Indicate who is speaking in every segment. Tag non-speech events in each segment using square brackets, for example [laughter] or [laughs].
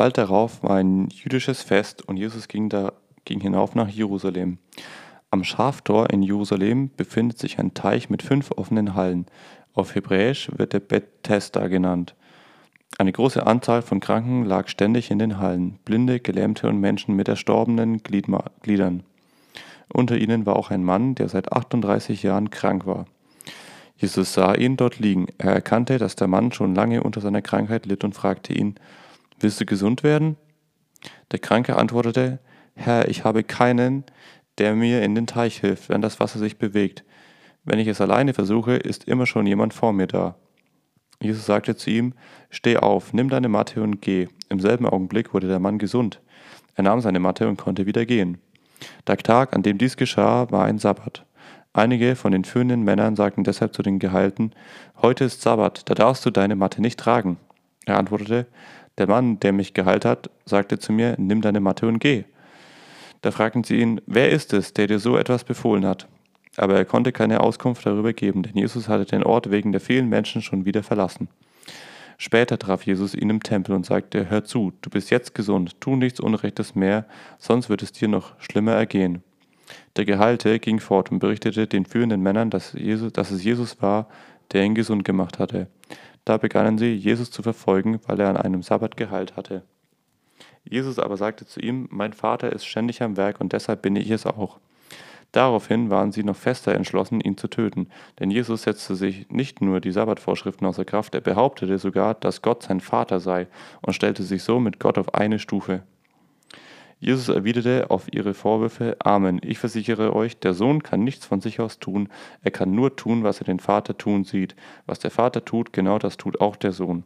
Speaker 1: Bald darauf war ein jüdisches Fest und Jesus ging, da, ging hinauf nach Jerusalem. Am Schaftor in Jerusalem befindet sich ein Teich mit fünf offenen Hallen. Auf Hebräisch wird er Bethesda genannt. Eine große Anzahl von Kranken lag ständig in den Hallen, Blinde, Gelähmte und Menschen mit erstorbenen Gliedern. Unter ihnen war auch ein Mann, der seit 38 Jahren krank war. Jesus sah ihn dort liegen. Er erkannte, dass der Mann schon lange unter seiner Krankheit litt und fragte ihn, Willst du gesund werden? Der Kranke antwortete, Herr, ich habe keinen, der mir in den Teich hilft, wenn das Wasser sich bewegt. Wenn ich es alleine versuche, ist immer schon jemand vor mir da. Jesus sagte zu ihm, Steh auf, nimm deine Matte und geh. Im selben Augenblick wurde der Mann gesund. Er nahm seine Matte und konnte wieder gehen. Der Tag, an dem dies geschah, war ein Sabbat. Einige von den führenden Männern sagten deshalb zu den Geheilten, Heute ist Sabbat, da darfst du deine Matte nicht tragen. Er antwortete, Der Mann, der mich geheilt hat, sagte zu mir, Nimm deine Matte und geh. Da fragten sie ihn, Wer ist es, der dir so etwas befohlen hat? Aber er konnte keine Auskunft darüber geben, denn Jesus hatte den Ort wegen der vielen Menschen schon wieder verlassen. Später traf Jesus ihn im Tempel und sagte, Hör zu, du bist jetzt gesund, tu nichts Unrechtes mehr, sonst wird es dir noch schlimmer ergehen. Der Geheilte ging fort und berichtete den führenden Männern, dass, Jesus, dass es Jesus war, der ihn gesund gemacht hatte. Da begannen sie, Jesus zu verfolgen, weil er an einem Sabbat geheilt hatte. Jesus aber sagte zu ihm, Mein Vater ist ständig am Werk und deshalb bin ich es auch. Daraufhin waren sie noch fester entschlossen, ihn zu töten, denn Jesus setzte sich nicht nur die Sabbatvorschriften außer Kraft, er behauptete sogar, dass Gott sein Vater sei und stellte sich so mit Gott auf eine Stufe. Jesus erwiderte auf ihre Vorwürfe, Amen, ich versichere euch, der Sohn kann nichts von sich aus tun, er kann nur tun, was er den Vater tun sieht. Was der Vater tut, genau das tut auch der Sohn.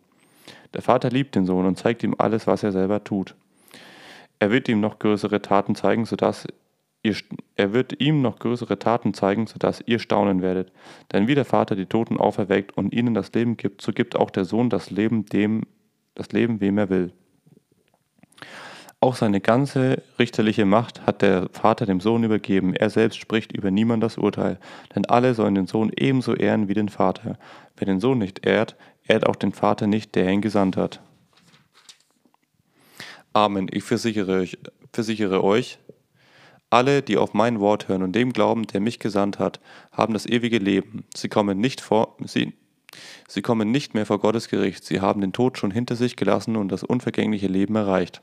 Speaker 1: Der Vater liebt den Sohn und zeigt ihm alles, was er selber tut. Er wird ihm noch größere Taten zeigen, sodass Ihr, er wird ihm noch größere Taten zeigen, sodass ihr staunen werdet. Denn wie der Vater die Toten auferweckt und ihnen das Leben gibt, so gibt auch der Sohn das Leben dem, das Leben wem er will. Auch seine ganze richterliche Macht hat der Vater dem Sohn übergeben. Er selbst spricht über niemand das Urteil, denn alle sollen den Sohn ebenso ehren wie den Vater. Wer den Sohn nicht ehrt, ehrt auch den Vater nicht, der ihn gesandt hat. Amen. Ich versichere euch, versichere euch alle, die auf mein Wort hören und dem glauben, der mich gesandt hat, haben das ewige Leben. Sie kommen nicht vor, sie, sie kommen nicht mehr vor Gottes Gericht. Sie haben den Tod schon hinter sich gelassen und das unvergängliche Leben erreicht.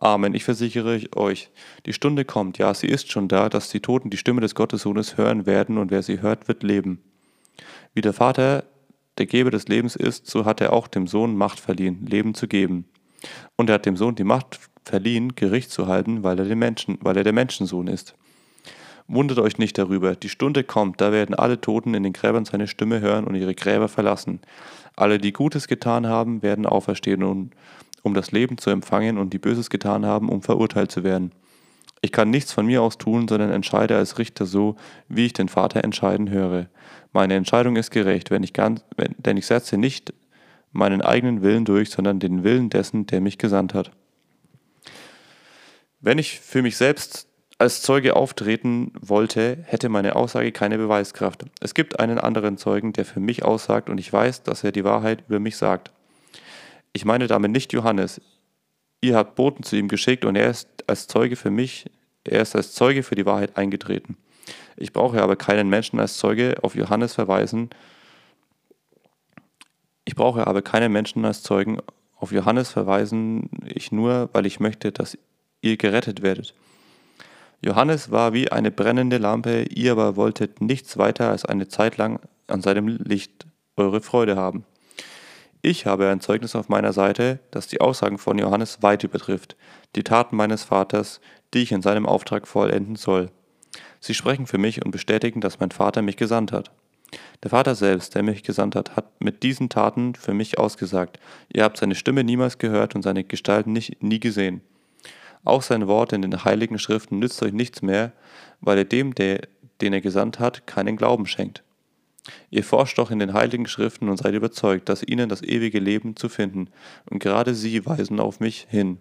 Speaker 1: Amen. Ich versichere euch, die Stunde kommt, ja, sie ist schon da, dass die Toten die Stimme des Gottessohnes hören werden und wer sie hört, wird leben. Wie der Vater der Geber des Lebens ist, so hat er auch dem Sohn Macht verliehen, Leben zu geben. Und er hat dem Sohn die Macht verliehen, Gericht zu halten, weil er, den Menschen, weil er der Menschensohn ist. Wundert euch nicht darüber, die Stunde kommt, da werden alle Toten in den Gräbern seine Stimme hören und ihre Gräber verlassen. Alle, die Gutes getan haben, werden auferstehen, um, um das Leben zu empfangen, und die Böses getan haben, um verurteilt zu werden. Ich kann nichts von mir aus tun, sondern entscheide als Richter so, wie ich den Vater entscheiden höre. Meine Entscheidung ist gerecht, wenn ich ganz, wenn, denn ich setze nicht meinen eigenen Willen durch, sondern den Willen dessen, der mich gesandt hat. Wenn ich für mich selbst als Zeuge auftreten wollte, hätte meine Aussage keine Beweiskraft. Es gibt einen anderen Zeugen, der für mich aussagt und ich weiß, dass er die Wahrheit über mich sagt. Ich meine damit nicht Johannes. Ihr habt Boten zu ihm geschickt und er ist als Zeuge für mich, er ist als Zeuge für die Wahrheit eingetreten. Ich brauche aber keinen Menschen als Zeuge auf Johannes verweisen. Ich brauche aber keinen Menschen als Zeugen auf Johannes verweisen ich nur, weil ich möchte, dass ihr gerettet werdet. Johannes war wie eine brennende Lampe, ihr aber wolltet nichts weiter als eine Zeit lang an seinem Licht eure Freude haben. Ich habe ein Zeugnis auf meiner Seite, das die Aussagen von Johannes weit übertrifft, die Taten meines Vaters, die ich in seinem Auftrag vollenden soll. Sie sprechen für mich und bestätigen, dass mein Vater mich gesandt hat. Der Vater selbst, der mich gesandt hat, hat mit diesen Taten für mich ausgesagt. Ihr habt seine Stimme niemals gehört und seine Gestalt nicht, nie gesehen. Auch sein Wort in den heiligen Schriften nützt euch nichts mehr, weil er dem, der, den er gesandt hat, keinen Glauben schenkt. Ihr forscht doch in den heiligen Schriften und seid überzeugt, dass ihnen das ewige Leben zu finden, und gerade sie weisen auf mich hin.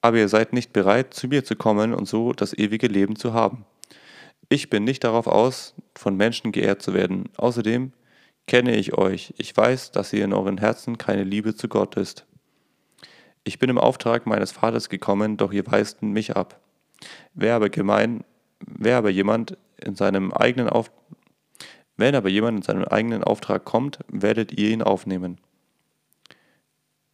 Speaker 1: Aber ihr seid nicht bereit, zu mir zu kommen und so das ewige Leben zu haben. Ich bin nicht darauf aus, von Menschen geehrt zu werden. Außerdem kenne ich euch. Ich weiß, dass ihr in euren Herzen keine Liebe zu Gott ist. Ich bin im Auftrag meines Vaters gekommen, doch ihr weist mich ab. Wer aber gemein, wer aber jemand in seinem eigenen Auf, wenn aber jemand in seinem eigenen Auftrag kommt, werdet ihr ihn aufnehmen.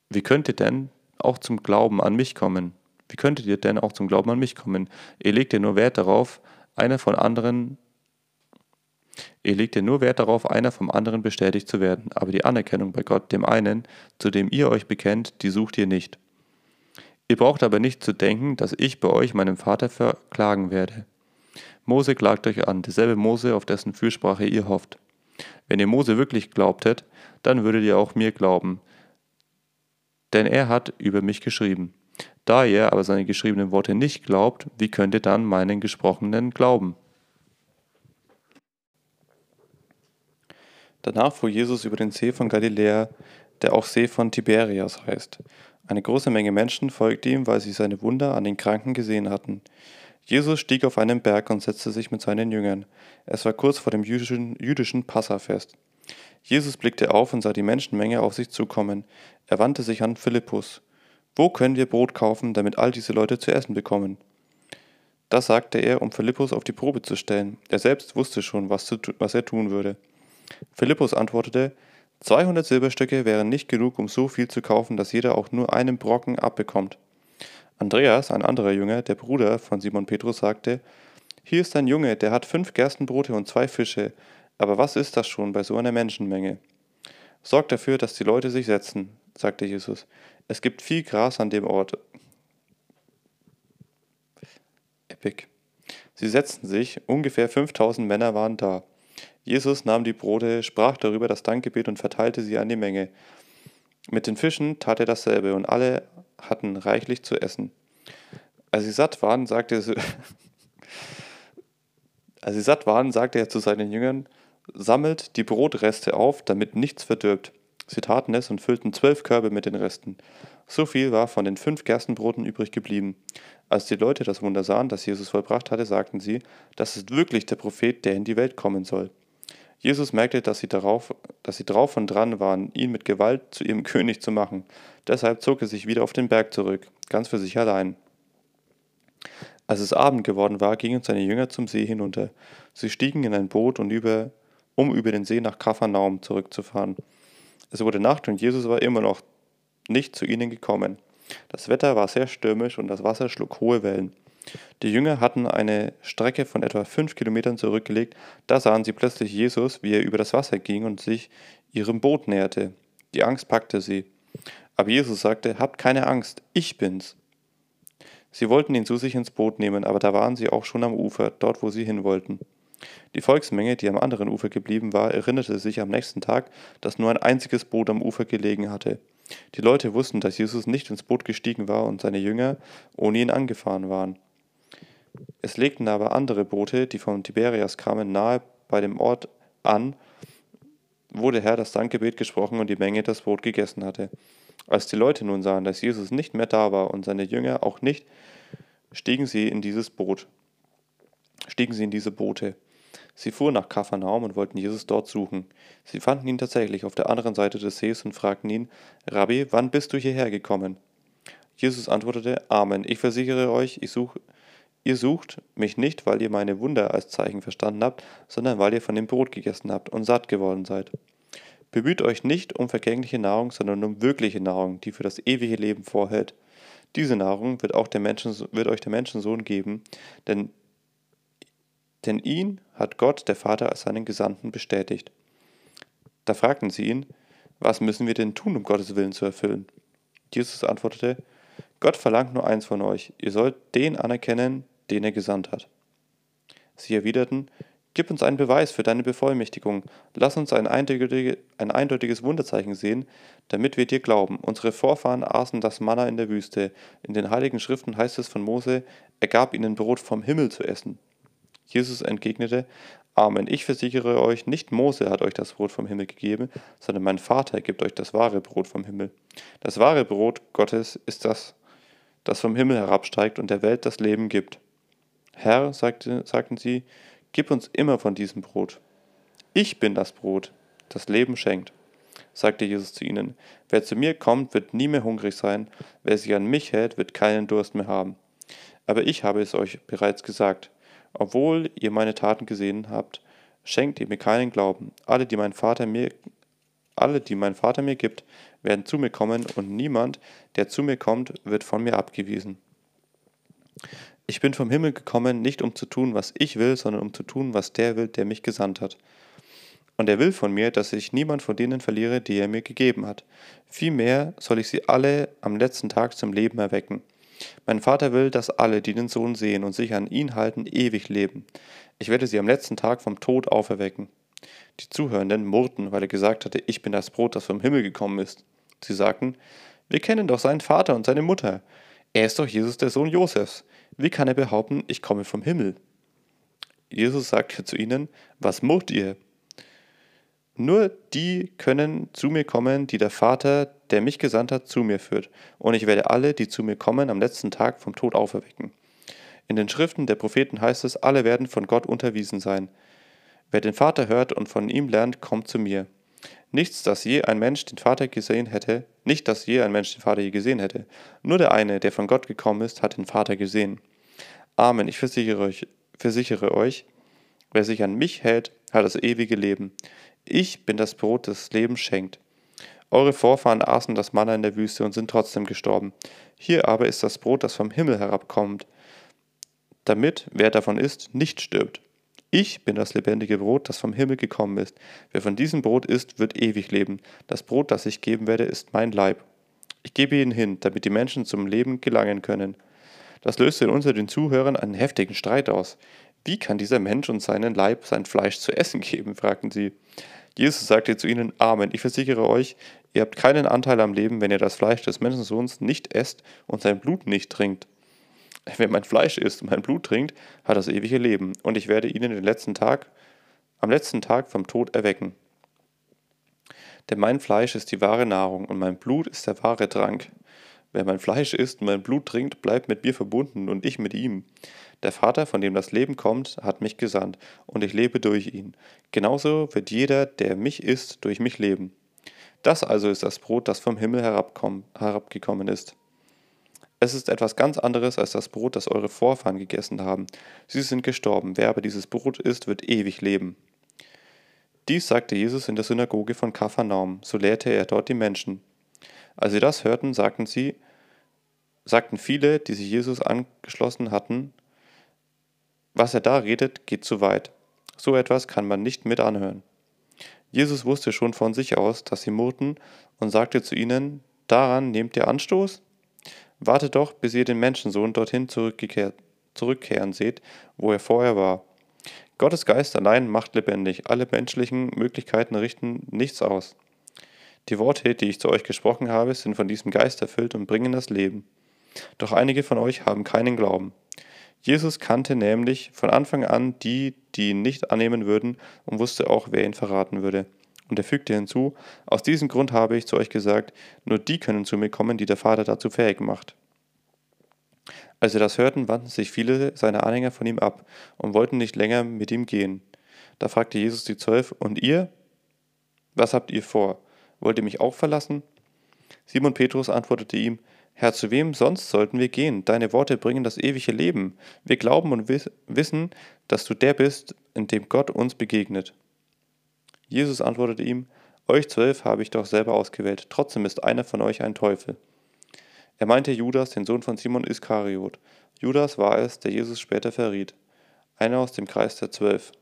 Speaker 1: Wie könnt ihr denn auch zum Glauben an mich kommen? Wie könntet ihr denn auch zum Glauben an mich kommen? Ihr legt ja nur Wert darauf, einer von anderen Ihr legt ja nur Wert darauf, einer vom anderen bestätigt zu werden, aber die Anerkennung bei Gott, dem einen, zu dem ihr euch bekennt, die sucht ihr nicht. Ihr braucht aber nicht zu denken, dass ich bei euch meinem Vater verklagen werde. Mose klagt euch an, derselbe Mose, auf dessen Fürsprache ihr hofft. Wenn ihr Mose wirklich glaubtet, dann würdet ihr auch mir glauben, denn er hat über mich geschrieben. Da ihr aber seine geschriebenen Worte nicht glaubt, wie könnt ihr dann meinen gesprochenen glauben? Danach fuhr Jesus über den See von Galiläa, der auch See von Tiberias heißt. Eine große Menge Menschen folgte ihm, weil sie seine Wunder an den Kranken gesehen hatten. Jesus stieg auf einen Berg und setzte sich mit seinen Jüngern. Es war kurz vor dem jüdischen, jüdischen Passafest. Jesus blickte auf und sah die Menschenmenge auf sich zukommen. Er wandte sich an Philippus. Wo können wir Brot kaufen, damit all diese Leute zu essen bekommen? Das sagte er, um Philippus auf die Probe zu stellen. Er selbst wusste schon, was, zu, was er tun würde. Philippus antwortete, 200 Silberstücke wären nicht genug, um so viel zu kaufen, dass jeder auch nur einen Brocken abbekommt. Andreas, ein anderer Jünger, der Bruder von Simon Petrus, sagte, Hier ist ein Junge, der hat fünf Gerstenbrote und zwei Fische, aber was ist das schon bei so einer Menschenmenge? Sorgt dafür, dass die Leute sich setzen, sagte Jesus. Es gibt viel Gras an dem Ort. Epic. Sie setzten sich, ungefähr 5000 Männer waren da. Jesus nahm die Brote, sprach darüber das Dankgebet und verteilte sie an die Menge. Mit den Fischen tat er dasselbe und alle hatten reichlich zu essen. Als sie satt waren, sagte er, [laughs] als sie satt waren, sagte er zu seinen Jüngern, sammelt die Brotreste auf, damit nichts verdirbt. Sie taten es und füllten zwölf Körbe mit den Resten. So viel war von den fünf Gerstenbroten übrig geblieben. Als die Leute das Wunder sahen, das Jesus vollbracht hatte, sagten sie, das ist wirklich der Prophet, der in die Welt kommen soll. Jesus merkte, dass sie, darauf, dass sie drauf und dran waren, ihn mit Gewalt zu ihrem [laughs] König zu machen. Deshalb zog er sich wieder auf den Berg zurück, ganz für sich allein. Als es Abend geworden war, gingen seine Jünger zum See hinunter. Sie stiegen in ein Boot, und über, um über den See nach Kapharnaum zurückzufahren. Es wurde Nacht und Jesus war immer noch nicht zu ihnen gekommen. Das Wetter war sehr stürmisch und das Wasser schlug hohe Wellen. Die Jünger hatten eine Strecke von etwa fünf Kilometern zurückgelegt, da sahen sie plötzlich Jesus, wie er über das Wasser ging und sich ihrem Boot näherte. Die Angst packte sie. Aber Jesus sagte, Habt keine Angst, ich bin's. Sie wollten ihn zu sich ins Boot nehmen, aber da waren sie auch schon am Ufer, dort wo sie hin wollten. Die Volksmenge, die am anderen Ufer geblieben war, erinnerte sich am nächsten Tag, dass nur ein einziges Boot am Ufer gelegen hatte. Die Leute wussten, dass Jesus nicht ins Boot gestiegen war und seine Jünger ohne ihn angefahren waren. Es legten aber andere Boote, die von Tiberias kamen, nahe bei dem Ort an, wo der Herr das Dankgebet gesprochen und die Menge das Brot gegessen hatte. Als die Leute nun sahen, dass Jesus nicht mehr da war und seine Jünger auch nicht, stiegen sie in dieses Boot, stiegen sie in diese Boote. Sie fuhren nach Kapharnaum und wollten Jesus dort suchen. Sie fanden ihn tatsächlich auf der anderen Seite des Sees und fragten ihn, Rabbi, wann bist du hierher gekommen? Jesus antwortete, Amen, ich versichere euch, ich suche Ihr sucht mich nicht, weil ihr meine Wunder als Zeichen verstanden habt, sondern weil ihr von dem Brot gegessen habt und satt geworden seid. Bemüht euch nicht um vergängliche Nahrung, sondern um wirkliche Nahrung, die für das ewige Leben vorhält. Diese Nahrung wird, auch der Menschen, wird euch der Menschensohn geben, denn, denn ihn hat Gott, der Vater, als seinen Gesandten bestätigt. Da fragten sie ihn, was müssen wir denn tun, um Gottes Willen zu erfüllen? Jesus antwortete, Gott verlangt nur eins von euch, ihr sollt den anerkennen, den er gesandt hat. Sie erwiderten, Gib uns einen Beweis für deine Bevollmächtigung, lass uns ein, eindeutige, ein eindeutiges Wunderzeichen sehen, damit wir dir glauben. Unsere Vorfahren aßen das Manna in der Wüste. In den heiligen Schriften heißt es von Mose, er gab ihnen Brot vom Himmel zu essen. Jesus entgegnete, Amen, ich versichere euch, nicht Mose hat euch das Brot vom Himmel gegeben, sondern mein Vater gibt euch das wahre Brot vom Himmel. Das wahre Brot Gottes ist das, das vom Himmel herabsteigt und der Welt das Leben gibt. Herr, sagte, sagten sie, gib uns immer von diesem Brot. Ich bin das Brot, das Leben schenkt. sagte Jesus zu ihnen, wer zu mir kommt, wird nie mehr hungrig sein, wer sich an mich hält, wird keinen Durst mehr haben. Aber ich habe es euch bereits gesagt, obwohl ihr meine Taten gesehen habt, schenkt ihr mir keinen Glauben. Alle, die mein Vater mir alle, die mein Vater mir gibt, werden zu mir kommen, und niemand, der zu mir kommt, wird von mir abgewiesen. Ich bin vom Himmel gekommen, nicht um zu tun, was ich will, sondern um zu tun, was der will, der mich gesandt hat. Und er will von mir, dass ich niemand von denen verliere, die er mir gegeben hat. Vielmehr soll ich sie alle am letzten Tag zum Leben erwecken. Mein Vater will, dass alle, die den Sohn sehen und sich an ihn halten, ewig leben. Ich werde sie am letzten Tag vom Tod auferwecken. Die Zuhörenden murrten, weil er gesagt hatte, ich bin das Brot, das vom Himmel gekommen ist. Sie sagten, wir kennen doch seinen Vater und seine Mutter. Er ist doch Jesus, der Sohn Josefs. Wie kann er behaupten, ich komme vom Himmel? Jesus sagte zu ihnen, was murrt ihr? Nur die können zu mir kommen, die der Vater, der mich gesandt hat, zu mir führt. Und ich werde alle, die zu mir kommen, am letzten Tag vom Tod auferwecken. In den Schriften der Propheten heißt es, alle werden von Gott unterwiesen sein. Wer den Vater hört und von ihm lernt, kommt zu mir. Nichts, dass je ein Mensch den Vater gesehen hätte, nicht, dass je ein Mensch den Vater je gesehen hätte. Nur der eine, der von Gott gekommen ist, hat den Vater gesehen. Amen, ich versichere euch, versichere euch, wer sich an mich hält, hat das ewige Leben. Ich bin das Brot, das Leben schenkt. Eure Vorfahren aßen das Manna in der Wüste und sind trotzdem gestorben. Hier aber ist das Brot, das vom Himmel herabkommt, damit, wer davon isst, nicht stirbt. Ich bin das lebendige Brot, das vom Himmel gekommen ist. Wer von diesem Brot isst, wird ewig leben. Das Brot, das ich geben werde, ist mein Leib. Ich gebe ihn hin, damit die Menschen zum Leben gelangen können. Das löste unter den Zuhörern einen heftigen Streit aus. Wie kann dieser Mensch und seinen Leib sein Fleisch zu essen geben? fragten sie. Jesus sagte zu ihnen, Amen, ich versichere euch, ihr habt keinen Anteil am Leben, wenn ihr das Fleisch des Menschensohns nicht esst und sein Blut nicht trinkt. Wer mein Fleisch isst und mein Blut trinkt, hat das ewige Leben, und ich werde ihn den letzten Tag, am letzten Tag vom Tod erwecken. Denn mein Fleisch ist die wahre Nahrung und mein Blut ist der wahre Trank. Wer mein Fleisch isst und mein Blut trinkt, bleibt mit mir verbunden und ich mit ihm. Der Vater, von dem das Leben kommt, hat mich gesandt, und ich lebe durch ihn. Genauso wird jeder, der mich isst, durch mich leben. Das also ist das Brot, das vom Himmel herabgekommen ist. Es ist etwas ganz anderes als das Brot, das eure Vorfahren gegessen haben. Sie sind gestorben. Wer aber dieses Brot isst, wird ewig leben. Dies sagte Jesus in der Synagoge von Kapharnaum. So lehrte er dort die Menschen. Als sie das hörten, sagten sie, sagten viele, die sich Jesus angeschlossen hatten, was er da redet, geht zu weit. So etwas kann man nicht mit anhören. Jesus wusste schon von sich aus, dass sie murrten und sagte zu ihnen, daran nehmt ihr Anstoß? Wartet doch, bis ihr den Menschensohn dorthin zurückkehren seht, wo er vorher war. Gottes Geist allein macht lebendig, alle menschlichen Möglichkeiten richten nichts aus. Die Worte, die ich zu euch gesprochen habe, sind von diesem Geist erfüllt und bringen das Leben. Doch einige von euch haben keinen Glauben. Jesus kannte nämlich von Anfang an die, die ihn nicht annehmen würden, und wusste auch, wer ihn verraten würde. Und er fügte hinzu, aus diesem Grund habe ich zu euch gesagt, nur die können zu mir kommen, die der Vater dazu fähig macht. Als sie das hörten, wandten sich viele seiner Anhänger von ihm ab und wollten nicht länger mit ihm gehen. Da fragte Jesus die Zwölf, und ihr? Was habt ihr vor? Wollt ihr mich auch verlassen? Simon Petrus antwortete ihm, Herr, zu wem sonst sollten wir gehen? Deine Worte bringen das ewige Leben. Wir glauben und wissen, dass du der bist, in dem Gott uns begegnet. Jesus antwortete ihm, Euch zwölf habe ich doch selber ausgewählt, trotzdem ist einer von euch ein Teufel. Er meinte Judas, den Sohn von Simon Iskariot. Judas war es, der Jesus später verriet, einer aus dem Kreis der Zwölf.